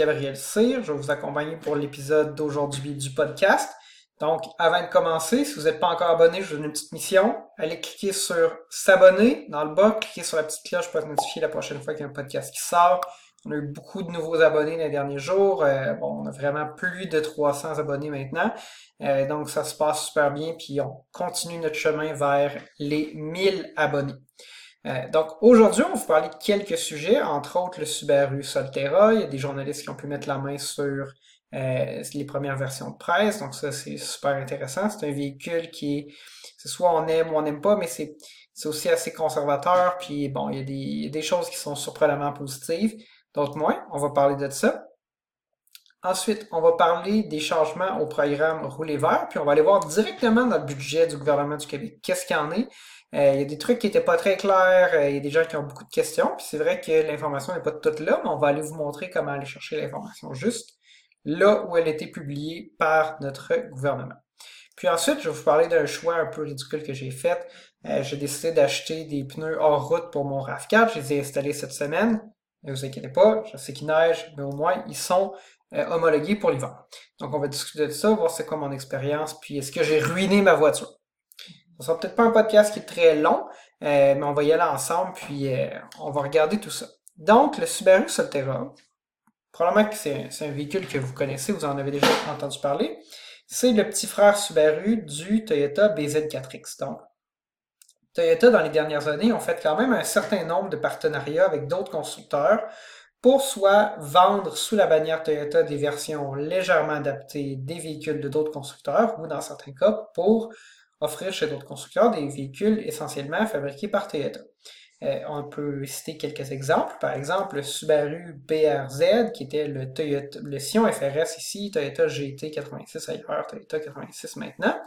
Gabriel Cyr. Je vais vous accompagner pour l'épisode d'aujourd'hui du podcast. Donc, avant de commencer, si vous n'êtes pas encore abonné, je vous donne une petite mission. Allez cliquer sur s'abonner dans le bas, cliquez sur la petite cloche pour être notifié la prochaine fois qu'il y a un podcast qui sort. On a eu beaucoup de nouveaux abonnés les derniers jours. Euh, bon, on a vraiment plus de 300 abonnés maintenant. Euh, donc, ça se passe super bien. Puis, on continue notre chemin vers les 1000 abonnés. Euh, donc, aujourd'hui, on va vous parler de quelques sujets, entre autres le Subaru Solterra. Il y a des journalistes qui ont pu mettre la main sur les premières versions de presse. Donc, ça, c'est super intéressant. C'est un véhicule qui est, c'est soit on aime ou on n'aime pas, mais c'est, aussi assez conservateur. Puis, bon, il y, a des, des choses qui sont surprenamment positives d'autres moins. On va parler de ça. Ensuite, on va parler des changements au programme Rouler vert, puis on va aller voir directement dans le budget du gouvernement du Québec qu'est-ce qu'il y en est? Euh, il y a des trucs qui n'étaient pas très clairs, euh, il y a des gens qui ont beaucoup de questions, puis c'est vrai que l'information n'est pas toute là, mais on va aller vous montrer comment aller chercher l'information juste là où elle a été publiée par notre gouvernement. Puis ensuite, je vais vous parler d'un choix un peu ridicule que j'ai fait. Euh, j'ai décidé d'acheter des pneus hors route pour mon RAV4. Je les ai installés cette semaine. Ne vous inquiétez pas, je sais qu'il neige, mais au moins ils sont euh, homologués pour l'hiver. Donc on va discuter de ça, voir c'est quoi mon expérience, puis est-ce que j'ai ruiné ma voiture? Ce sera peut-être pas un podcast qui est très long, euh, mais on va y aller ensemble, puis euh, on va regarder tout ça. Donc le Subaru Solterra, probablement que c'est un véhicule que vous connaissez, vous en avez déjà entendu parler. C'est le petit frère Subaru du Toyota BZ4X. Donc Toyota, dans les dernières années, ont fait quand même un certain nombre de partenariats avec d'autres constructeurs pour soit vendre sous la bannière Toyota des versions légèrement adaptées des véhicules de d'autres constructeurs ou dans certains cas pour offrir chez d'autres constructeurs des véhicules essentiellement fabriqués par Toyota. Euh, on peut citer quelques exemples. Par exemple, le Subaru BRZ, qui était le Toyota, le Sion FRS ici, Toyota GT 86 ailleurs, Toyota 86 maintenant.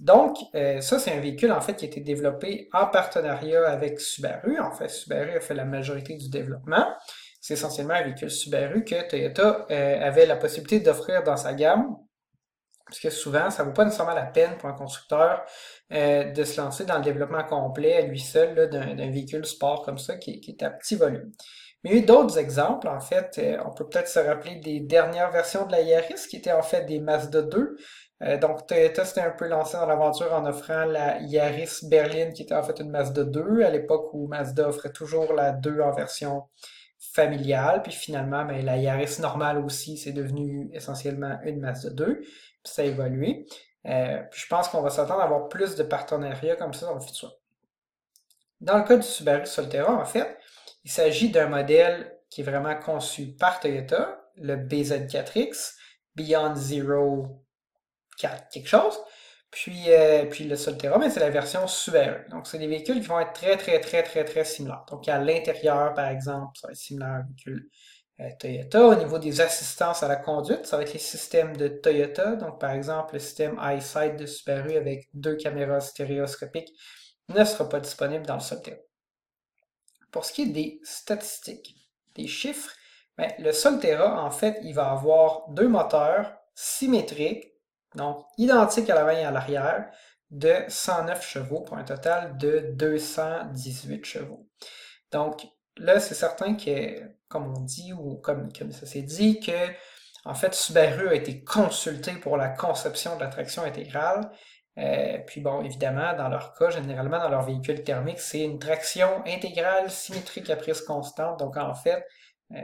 Donc, euh, ça, c'est un véhicule, en fait, qui a été développé en partenariat avec Subaru. En fait, Subaru a fait la majorité du développement. C'est essentiellement un véhicule Subaru que Toyota euh, avait la possibilité d'offrir dans sa gamme. Parce que souvent, ça ne vaut pas nécessairement la peine pour un constructeur euh, de se lancer dans le développement complet à lui seul d'un véhicule sport comme ça qui, qui, est à petit volume. Mais il y a eu d'autres exemples, en fait. on peut peut-être se rappeler des dernières versions de la Yaris qui étaient en fait des Mazda 2. Euh, donc, Toyota s'était un peu lancé dans l'aventure en offrant la Yaris Berlin, qui était en fait une Mazda 2, à l'époque où Mazda offrait toujours la 2 en version familiale. Puis finalement, ben, la Yaris normale aussi, c'est devenu essentiellement une Mazda 2. Puis ça a évolué. Euh, puis je pense qu'on va s'attendre à avoir plus de partenariats comme ça dans le futur. Dans le cas du Subaru Solterra, en fait, il s'agit d'un modèle qui est vraiment conçu par Toyota, le BZ4X, Beyond Zero quelque chose. Puis, euh, puis le Solterra, mais c'est la version Subaru. Donc, c'est des véhicules qui vont être très, très, très, très, très similaires. Donc, à l'intérieur, par exemple, ça va être similaire un véhicule euh, Toyota. Au niveau des assistances à la conduite, ça va être les systèmes de Toyota. Donc, par exemple, le système EyeSight de Subaru avec deux caméras stéréoscopiques ne sera pas disponible dans le Solterra. Pour ce qui est des statistiques, des chiffres, ben, le Solterra, en fait, il va avoir deux moteurs symétriques donc, identique à l'avant et à l'arrière, de 109 chevaux pour un total de 218 chevaux. Donc, là, c'est certain que, comme on dit, ou comme, comme ça s'est dit, que, en fait, Subaru a été consulté pour la conception de la traction intégrale. Euh, puis bon, évidemment, dans leur cas, généralement, dans leur véhicule thermique, c'est une traction intégrale symétrique à prise constante. Donc, en fait,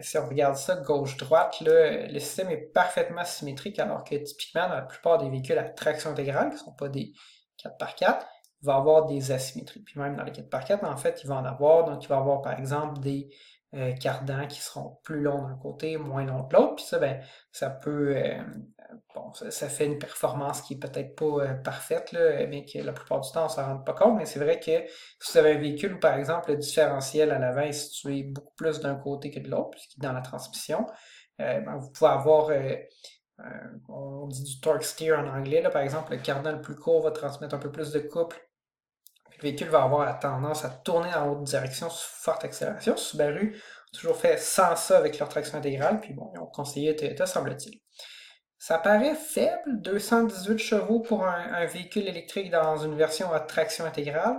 si on regarde ça gauche-droite, le système est parfaitement symétrique, alors que typiquement, dans la plupart des véhicules à traction intégrale, qui ne sont pas des 4x4, il va avoir des asymétries. Puis même dans les 4x4, en fait, il va en avoir. Donc, il va avoir, par exemple, des euh, cardans qui seront plus longs d'un côté, moins longs de l'autre. Puis ça, ben, ça peut. Euh, bon, ça, fait une performance qui est peut-être pas euh, parfaite, là, mais que la plupart du temps, on s'en rend pas compte. Mais c'est vrai que si vous avez un véhicule où, par exemple, le différentiel à l'avant est situé beaucoup plus d'un côté que de l'autre, puisqu'il est dans la transmission, ben, vous pouvez avoir. on dit du torque steer en anglais, là, par exemple, le cardan le plus court va transmettre un peu plus de couple le véhicule va avoir la tendance à tourner en haute direction sous forte accélération. Subaru a toujours fait sans ça avec leur traction intégrale, puis bon, ils ont conseillé Toyota, semble-t-il. Ça paraît faible, 218 chevaux pour un, véhicule électrique dans une version à traction intégrale.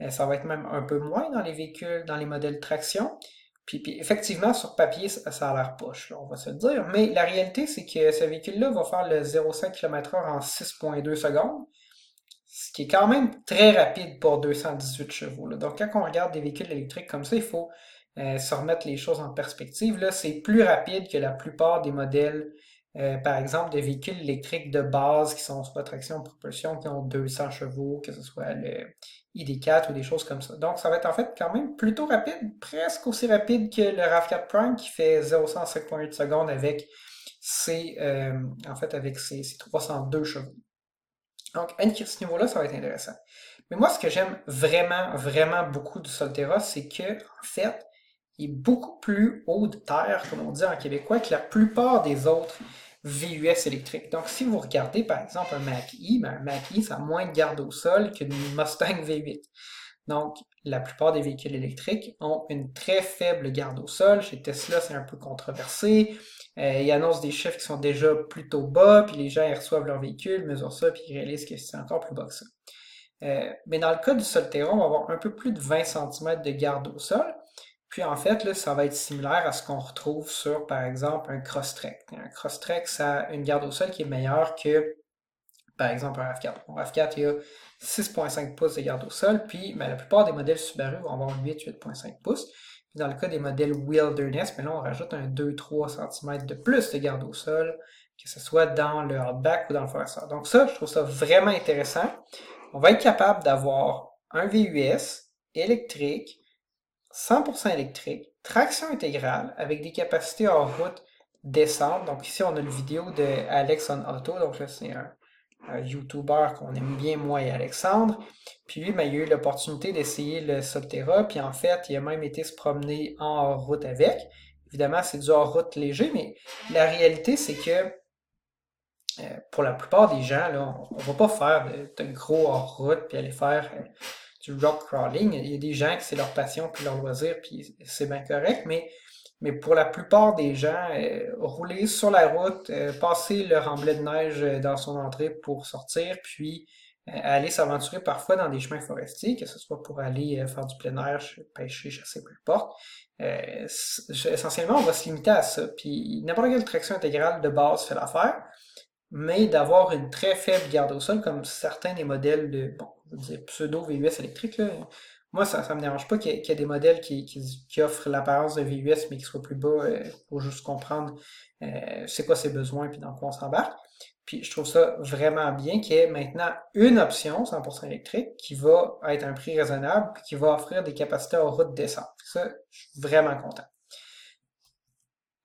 Euh, ça va être même un peu moins dans les véhicules, dans les modèles traction. Puis, effectivement, sur papier, ça, a l'air poche, on va se le dire. Mais la réalité, c'est que ce véhicule-là va faire le 0,5 km/h en 6,2 secondes, ce qui est quand même très rapide pour 218 chevaux. Donc, quand on regarde des véhicules électriques comme ça, il faut euh, se remettre les choses en perspective. Là, c'est plus rapide que la plupart des modèles, euh, par exemple, de véhicules électriques de base qui sont soit traction propulsion, qui ont 200 chevaux, que ce soit le ID4 ou des choses comme ça. Donc, ça va être en fait quand même plutôt rapide, presque aussi rapide que le RAV4 Prime qui fait 0,5.8 secondes avec ses, euh, en fait, avec ses, 302 chevaux. Donc, à ce niveau-là, ça va être intéressant. Mais moi, ce que j'aime vraiment, vraiment beaucoup du Solterra, c'est que, en fait, il est beaucoup plus haut de terre, comme on dit en québécois, que la plupart des autres VUS électriques. Donc, si vous regardez, par exemple, un Mach-E, ben, un Mach-E, ça a moins de garde au sol qu'une Mustang V8. Donc, la plupart des véhicules électriques ont une très faible garde au sol. Chez Tesla, c'est un peu controversé. Euh, ils annoncent des chiffres qui sont déjà plutôt bas, puis les gens ils reçoivent leur véhicule, mesurent ça, puis ils réalisent que c'est encore plus bas que ça. Euh, mais dans le cas du Solterra, on va avoir un peu plus de 20 cm de garde au sol. Puis en fait, là, ça va être similaire à ce qu'on retrouve sur, par exemple, un Crosstrek. Un Crosstrek, ça a une garde au sol qui est meilleure que, par exemple, un RAV4. Un RAV4, il y a 6.5 pouces de garde au sol, puis ben, la plupart des modèles Subaru vont avoir 8, 8.5 pouces. Puis dans le cas des modèles Wilderness, mais ben là, on rajoute un 2-3 cm de plus de garde au sol, que ce soit dans le hardback ou dans le Forester. Donc ça, je trouve ça vraiment intéressant. On va être capable d'avoir un VUS électrique 100% électrique, traction intégrale avec des capacités en route décentes. Donc ici, on a une vidéo de Alex on Auto. Donc là, c'est un, YouTuber qu'on aime bien, moi et Alexandre. Puis lui, ben, il a eu l'opportunité d'essayer le Solterra. Puis en fait, il a même été se promener en route avec. Évidemment, c'est du hors-route léger, mais la réalité, c'est que euh, pour la plupart des gens, là, on ne va pas faire de, gros hors-route puis aller faire euh, du rock crawling. Il y a des gens que c'est leur passion puis leur loisir, puis c'est bien correct, mais, mais pour la plupart des gens, euh, rouler sur la route, euh, passer le remblai de neige euh, dans son entrée pour sortir, puis aller s'aventurer parfois dans des chemins forestiers, que ce soit pour aller faire du plein air, pêcher, chasser, peu importe. essentiellement, on va se limiter à ça. Puis n'importe quelle traction intégrale de base fait l'affaire mais d'avoir une très faible garde au sol, comme certains des modèles de bon, pseudo VUS électriques. Moi, ça ne me dérange pas qu'il y, ait des modèles qui, qui, offrent l'apparence de VUS, mais qui soient plus bas euh, pour juste comprendre euh, c'est quoi ses besoins puis dans quoi on s'embarque. Puis je trouve ça vraiment bien qu'il y ait maintenant une option 100% électrique qui va être un prix raisonnable et qui va offrir des capacités en route décentes. Ça, je suis vraiment content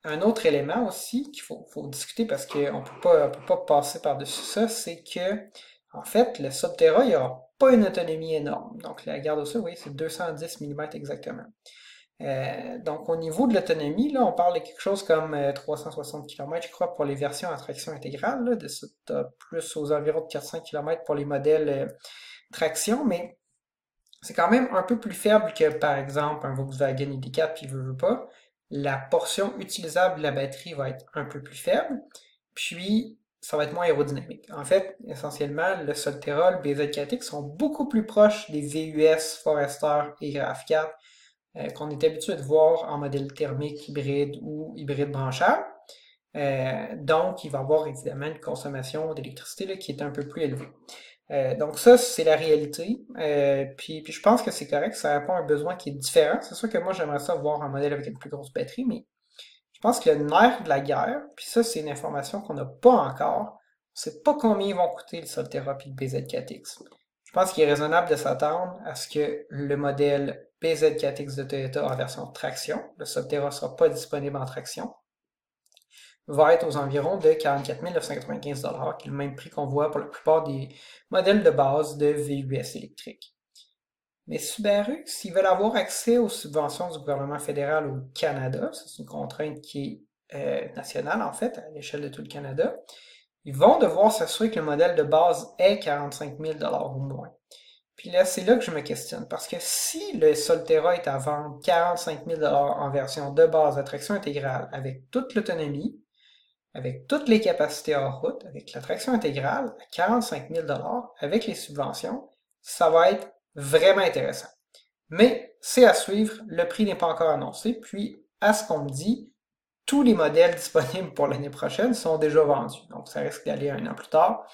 un autre élément aussi qu'il faut, discuter parce qu'on ne peut pas passer par-dessus ça, c'est que, en fait, le Subterra, il n'y aura pas une autonomie énorme. Donc, la garde au sol, oui, c'est 210 mm exactement. Euh, donc, au niveau de l'autonomie, là, on parle de quelque chose comme 360 euh, km, je crois, pour les versions à traction intégrale, là, de plus aux environs de 400 km pour les modèles euh, traction, mais c'est quand même un peu plus faible que, par exemple, un Volkswagen ID4, puis veut, veut pas la portion utilisable de la batterie va être un peu plus faible, puis ça va être moins aérodynamique. En fait, essentiellement, le Solterra, le BZ4X sont beaucoup plus proches des VUS, Forester et RAV4 euh, qu'on est habitué de voir en modèle thermique hybride ou hybride branchable. Euh, donc, il va y avoir évidemment une consommation d'électricité qui est un peu plus élevée. Euh, donc ça, c'est la réalité. Euh, puis, puis je pense que c'est correct, ça répond à un besoin qui est différent. C'est sûr que moi, j'aimerais ça voir un modèle avec une plus grosse batterie, mais pense que le nerf de la guerre, puis ça, c'est une information qu'on n'a pas encore, on sait pas combien ils vont coûter le Solterra et le BZ4X. Je pense qu'il est raisonnable de s'attendre à ce que le modèle BZ4X de Toyota en version traction, le Solterra ne sera pas disponible en traction, va être aux environs de 44 995 qui est le même prix qu'on voit pour la plupart des modèles de base de VUS électriques. Mais Subaru, s'ils veulent avoir accès aux subventions du gouvernement fédéral au Canada, c'est une contrainte qui est euh, nationale en fait, à l'échelle de tout le Canada, ils vont devoir s'assurer que le modèle de base est 45 000 ou moins. Puis là, c'est là que je me questionne, parce que si le Solterra est à vendre 45 000 en version de base à traction intégrale avec toute l'autonomie, avec toutes les capacités hors route, avec la traction intégrale à 45 000 avec les subventions, ça va être vraiment intéressant. Mais c'est à suivre, le prix n'est pas encore annoncé, puis à ce qu'on me dit, tous les modèles disponibles pour l'année prochaine sont déjà vendus. Donc, ça risque d'aller un an plus tard.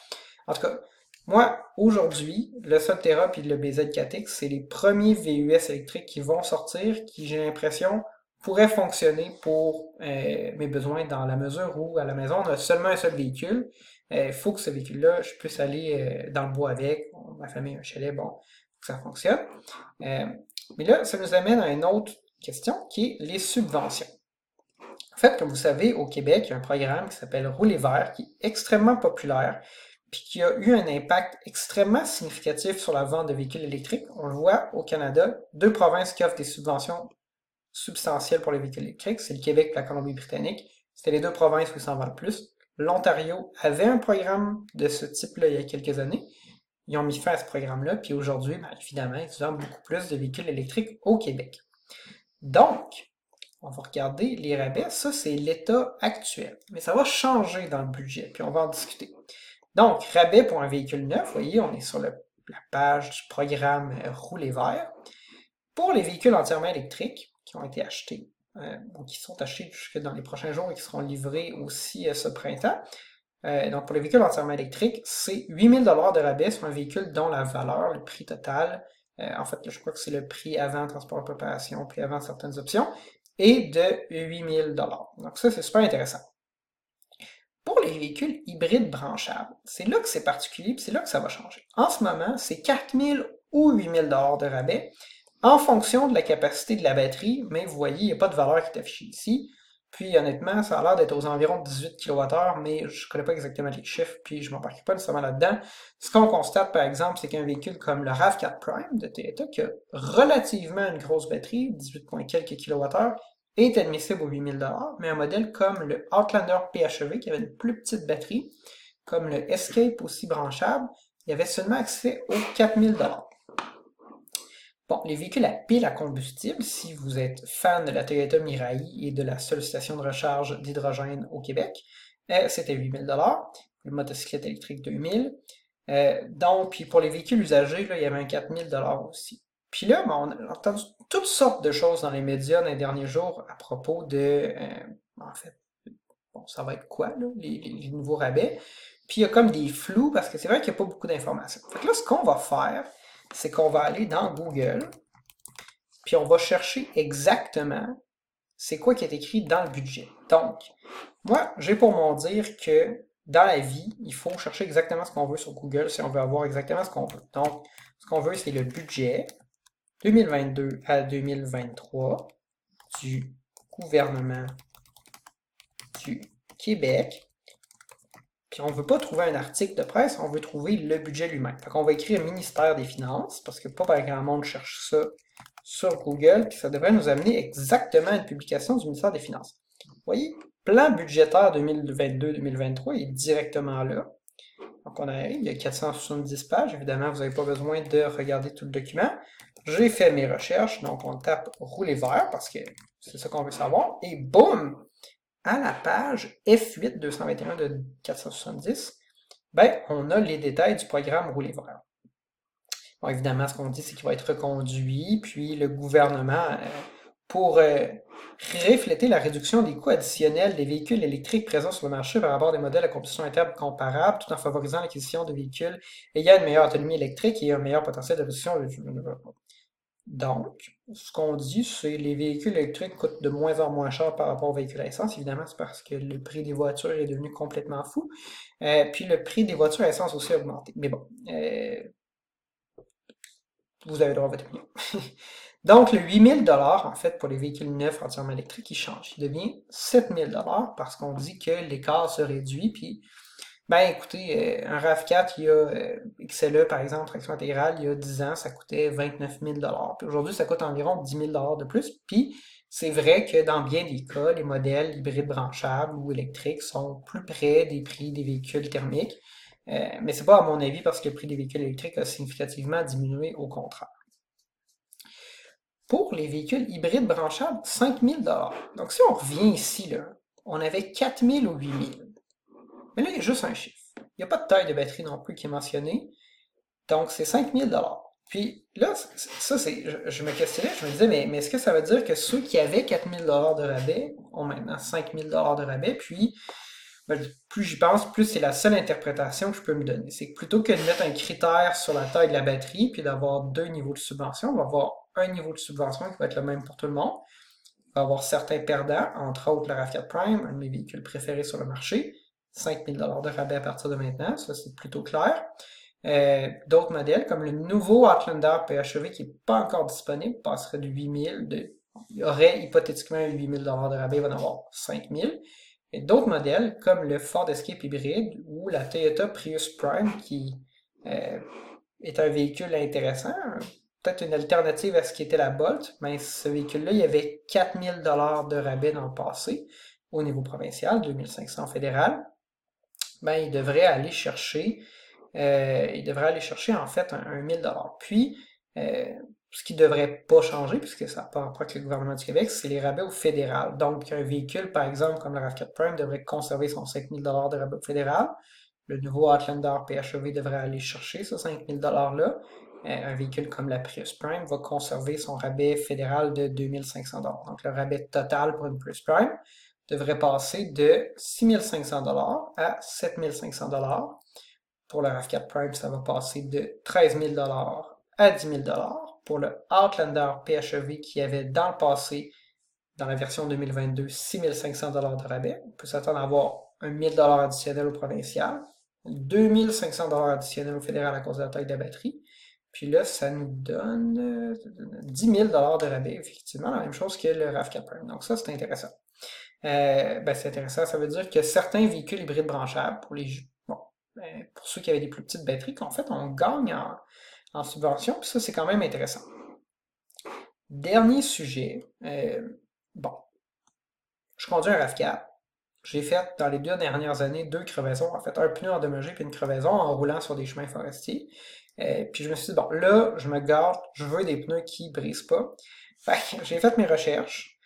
En tout cas, moi, aujourd'hui, le Solterra et le BZ4X, c'est les premiers VUS électriques qui vont sortir, qui, j'ai l'impression, pourraient fonctionner pour euh, mes besoins dans la mesure où, à la maison, on a seulement un seul véhicule. Il euh, faut que ce véhicule-là, je puisse aller euh, dans le bois avec. ma famille un chalet, bon, ça fonctionne. mais là, ça nous amène à une autre question qui est les subventions. En fait, comme vous savez, au Québec, il y a un programme qui s'appelle Rouler vert, qui est extrêmement populaire, puis qui a eu un impact extrêmement significatif sur la vente de véhicules électriques. On le voit au Canada, deux provinces qui offrent des subventions substantielles pour les véhicules électriques, c'est le Québec et la Colombie-Britannique. C'était les deux provinces où ils s'en vendent le plus. L'Ontario avait un programme de ce type-là il y a quelques années. Ils ont mis fin à ce programme-là, puis aujourd'hui, ben, évidemment, ils vendent beaucoup plus de véhicules électriques au Québec. Donc, on va regarder les rabais. Ça, c'est l'état actuel. Mais ça va changer dans le budget, puis on va en discuter. Donc, rabais pour un véhicule neuf, vous voyez, on est sur la page du programme euh, Rouler vert. Pour les véhicules entièrement électriques qui ont été achetés, euh, qui sont achetés jusque dans les prochains jours et qui seront livrés aussi euh, ce printemps, donc pour les véhicules entièrement électriques, c'est 8000 de rabais sur un véhicule dont la valeur, le prix total, en fait, je crois que c'est le prix avant transport et préparation, puis avant certaines options, est de 8000 Donc ça, c'est super intéressant. Pour les véhicules hybrides branchables, c'est là que c'est particulier, c'est là que ça va changer. En ce moment, c'est 4000 ou 8000 dollars de rabais en fonction de la capacité de la batterie, mais vous voyez, il n'y a pas de valeur qui est affichée ici. Puis honnêtement, ça a l'air d'être aux environs de 18 kWh, mais je ne connais pas exactement les chiffres, puis je ne m'embarque pas nécessairement là-dedans. Ce qu'on constate, par exemple, c'est qu'un véhicule comme le RAV4 Prime de Toyota, qui a relativement une grosse batterie, 18, quelques kWh, est admissible aux 8000 mais un modèle comme le Outlander PHEV, qui avait une plus petite batterie, comme le Escape aussi branchable, il y avait seulement accès aux 4000 Bon, les véhicules à pile à combustible, si vous êtes fan de la Toyota Mirai et de la seule station de recharge d'hydrogène au Québec, euh, c'était 8000 le motocyclette électrique 2000. Euh, donc, puis pour les véhicules usagés, là, il y avait un 4000 aussi. Puis là, ben, on a entendu toutes sortes de choses dans les médias dans les derniers jours à propos de, euh, en fait, bon, ça va être quoi, là, les, nouveaux rabais. Puis il y a comme des flous parce que c'est vrai qu'il n'y a pas beaucoup d'informations. Fait que là, ce qu'on va faire, c'est qu'on va aller dans Google, puis on va chercher exactement c'est quoi qui est écrit dans le budget. Donc, moi, j'ai pour mon dire que dans la vie, il faut chercher exactement ce qu'on veut sur Google si on veut avoir exactement ce qu'on veut. Donc, ce qu'on veut, c'est le budget. 2022 à 2023 du gouvernement du Québec. Puis on ne veut pas trouver un article de presse, on veut trouver le budget lui-même. Fait qu'on va écrire ministère des Finances, parce que pas par grand monde cherche ça sur Google, puis ça devrait nous amener exactement à une publication du ministère des Finances. Vous voyez, plan budgétaire 2022-2023 est directement là. Donc on arrive, il y a 470 pages, évidemment vous n'avez pas besoin de regarder tout le document. J'ai fait mes recherches, donc on tape rouler vert parce que c'est ça qu'on veut savoir. Et boum! À la page F8 221 de 470, ben, on a les détails du programme rouler vert. Bon, évidemment, ce qu'on dit, c'est qu'il va être reconduit, puis le gouvernement, euh, pour euh, refléter la réduction des coûts additionnels des véhicules électriques présents sur le marché par rapport des modèles à combustion interne comparables, tout en favorisant l'acquisition de véhicules ayant une meilleure autonomie électrique et un meilleur potentiel de réduction donc, ce qu'on dit, c'est que les véhicules électriques coûtent de moins en moins cher par rapport aux véhicules à essence. Évidemment, c'est parce que le prix des voitures est devenu complètement fou. Euh, puis le prix des voitures à essence aussi a augmenté. Mais bon, euh, vous avez droit à votre opinion. Donc, le 8000 en fait, pour les véhicules neufs entièrement électriques, il change. Il devient 7000 parce qu'on dit que l'écart se réduit, puis ben écoutez, euh, un RAV4, il y a euh, XLE par exemple, traction intégrale, il y a 10 ans, ça coûtait 29 000 Puis aujourd'hui, ça coûte environ 10 000 de plus. Puis c'est vrai que dans bien des cas, les modèles hybrides branchables ou électriques sont plus près des prix des véhicules thermiques. Euh, mais c'est pas à mon avis parce que le prix des véhicules électriques a significativement diminué au contraire. Pour les véhicules hybrides branchables, 5 000 Donc si on revient ici, là, on avait 4 000 ou 8 000 mais là, il y a juste un chiffre. Il n'y a pas de taille de batterie non plus qui est mentionné. Donc, c'est 5000 Puis là, ça, c'est, je, me questionnais, je me disais, mais, mais est-ce que ça veut dire que ceux qui avaient 4000 dollars de rabais ont maintenant 5000 dollars de rabais? Puis, ben, plus j'y pense, plus c'est la seule interprétation que je peux me donner. C'est que plutôt que de mettre un critère sur la taille de la batterie, puis d'avoir deux niveaux de subvention, on va avoir un niveau de subvention qui va être le même pour tout le monde. On va avoir certains perdants, entre autres le RAV4 Prime, un de mes véhicules préférés sur le marché. 5000 dollars de rabais à partir de maintenant, ça c'est plutôt clair. Euh, d'autres modèles, comme le nouveau Outlander PHEV qui n'est pas encore disponible, passerait de 8000, de, il aurait hypothétiquement 8000 de rabais, il va en avoir 5000. Et d'autres modèles, comme le Ford Escape hybride ou la Toyota Prius Prime, qui euh, est un véhicule intéressant, peut-être une alternative à ce qui était la Bolt, mais ce véhicule-là, il y avait 4000 dollars de rabais dans le passé au niveau provincial, 2500 fédéral. Ben, il devrait aller chercher euh, il devrait aller chercher en fait un, 1000 dollars. Puis, euh, ce qui ne devrait pas changer, puisque ça n'a pas avec le gouvernement du Québec, c'est les rabais au fédéral. Donc, un véhicule, par exemple, comme le RAV4 Prime, devrait conserver son 5000 dollars de rabais au fédéral. Le nouveau Outlander PHEV devrait aller chercher ce 5000 $-là. Euh, un véhicule comme la Prius Prime va conserver son rabais fédéral de 2500 Donc, le rabais total pour une Prius Prime devrait passer de 6500 à 7500 pour le RAV4 Prime, ça va passer de 13 000 à 10 000 Pour le Outlander PHEV qui avait dans le passé, dans la version 2022, 6 500 de rabais, on peut s'attendre à avoir un 1000 additionnel au provincial, 2500 additionnels au fédéral à cause de la taille de la batterie. Puis là, ça nous donne 10 000 de rabais, effectivement, la même chose que le RAV4 Prime. Donc ça, c'est intéressant. Euh, ben, c'est intéressant, ça veut dire que certains véhicules hybrides branchables, pour les ben, pour ceux qui avaient des plus petites batteries, qu'en fait, on gagne en, subvention, puis ça, c'est quand même intéressant. Dernier sujet, euh, bon, je conduis un RAV4. J'ai fait dans les deux dernières années deux crevaisons, en fait un pneu endommagé puis une crevaison en roulant sur des chemins forestiers. Euh, puis je me suis dit, bon, là, je me garde, je veux des pneus qui brisent pas. j'ai fait mes recherches.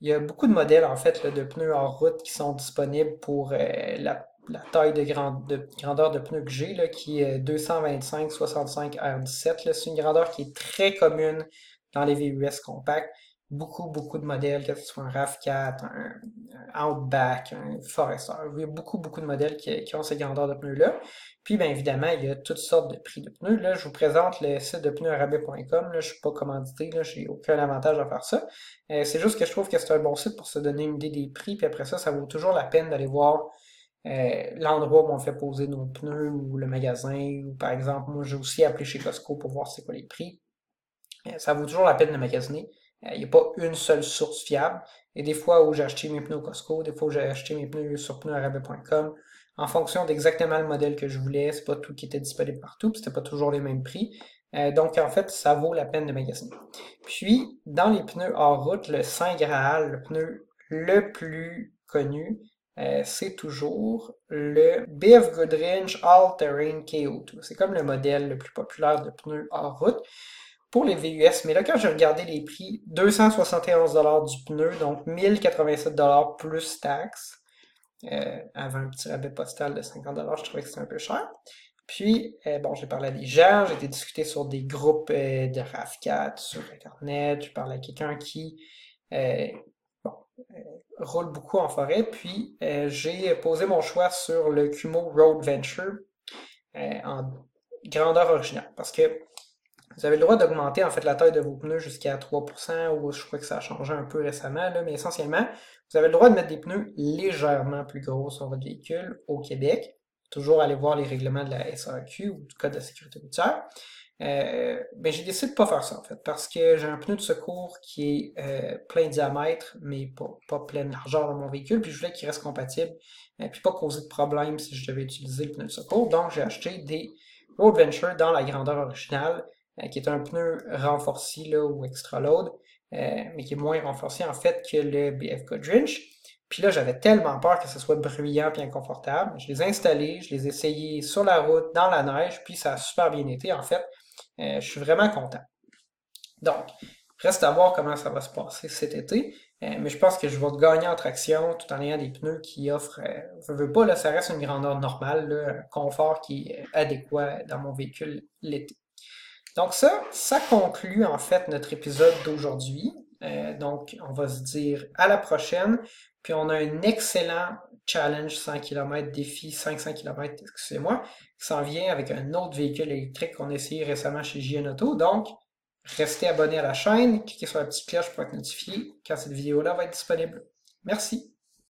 Il y a beaucoup de modèles, en fait, de pneus en route qui sont disponibles pour euh, la la taille de, grandeur de pneu que j'ai, qui est 225-65 R17. C'est une grandeur qui est très commune dans les VUS compacts. Beaucoup, beaucoup de modèles, que ce soit un RAV4, un, Outback, un Forester. Il y a beaucoup, beaucoup de modèles qui, ont ces grandeurs de pneus-là. Puis, bien évidemment, il y a toutes sortes de prix de pneus. Là, je vous présente le site de pneusarabais.com. Là, je suis pas commandité, là, j'ai aucun avantage à faire ça. Euh, c'est juste que je trouve que c'est un bon site pour se donner une idée des prix. Puis après ça, ça vaut toujours la peine d'aller voir euh, l'endroit où on fait poser nos pneus ou le magasin, ou par exemple, moi j'ai aussi appelé chez Costco pour voir c'est quoi les prix. Euh, ça vaut toujours la peine de magasiner. Euh, il n'y a pas une seule source fiable. Et des fois où j'ai acheté mes pneus Costco, des fois où j'ai acheté mes pneus sur pneusarabais.com, en fonction d'exactement le modèle que je voulais, c'est pas tout qui était disponible partout, c'était pas toujours les mêmes prix. donc en fait, ça vaut la peine de magasiner. Puis, dans les pneus hors route, le Saint Graal, le pneu le plus connu, euh, c'est toujours le BF Goodrich All Terrain KO2. C'est comme le modèle le plus populaire de pneus hors route pour les VUS. Mais là, quand j'ai regardé les prix, 271$ du pneu, donc 1087$ plus taxes. Euh, avant un petit rabais postal de 50$, je trouvais que c'était un peu cher. Puis, euh, bon, j'ai parlé à des gens, j'ai été discuter sur des groupes de RAV4 sur Internet, j'ai parlé à quelqu'un qui roule beaucoup en forêt. Puis euh, j'ai posé mon choix sur le Kumo Road Venture euh, en grandeur originale. Parce que vous avez le droit d'augmenter en fait la taille de vos pneus jusqu'à 3%, ou je crois que ça a changé un peu récemment, là, mais essentiellement, vous avez le droit de mettre des pneus légèrement plus gros sur votre véhicule au Québec. Toujours aller voir les règlements de la SAQ ou du Code de sécurité routière. Euh, ben j'ai décidé de pas faire ça en fait, parce que j'ai un pneu de secours qui est euh, plein diamètre, mais pas, plein largeur dans mon véhicule, puis je voulais qu'il reste compatible, et puis pas causer de problème si je devais utiliser le pneu de secours. Donc j'ai acheté des Road Venture dans la grandeur originale, euh, qui est un pneu renforcé là, ou extra load, mais qui est moins renforcé en fait que le BF Goodrich. Puis là, j'avais tellement peur que ce soit bruyant et inconfortable. Je les ai installés, je les ai essayés sur la route, dans la neige, puis ça a super bien été. En fait, euh, je suis vraiment content. Donc, reste à voir comment ça va se passer cet été. Euh, mais je pense que je vais gagner en traction tout en ayant des pneus qui offrent, je euh, veux pas, là, ça reste une grandeur normale, un confort qui est adéquat dans mon véhicule l'été. Donc ça, ça conclut en fait notre épisode d'aujourd'hui. Euh, donc, on va se dire à la prochaine. Puis on a un excellent challenge 100 km, défi 500 km, excusez-moi, qui s'en vient avec un autre véhicule électrique qu'on a essayé récemment chez JN Auto. Donc, restez abonné à la chaîne, cliquez sur la petite cloche pour être notifié quand cette vidéo-là va être disponible. Merci.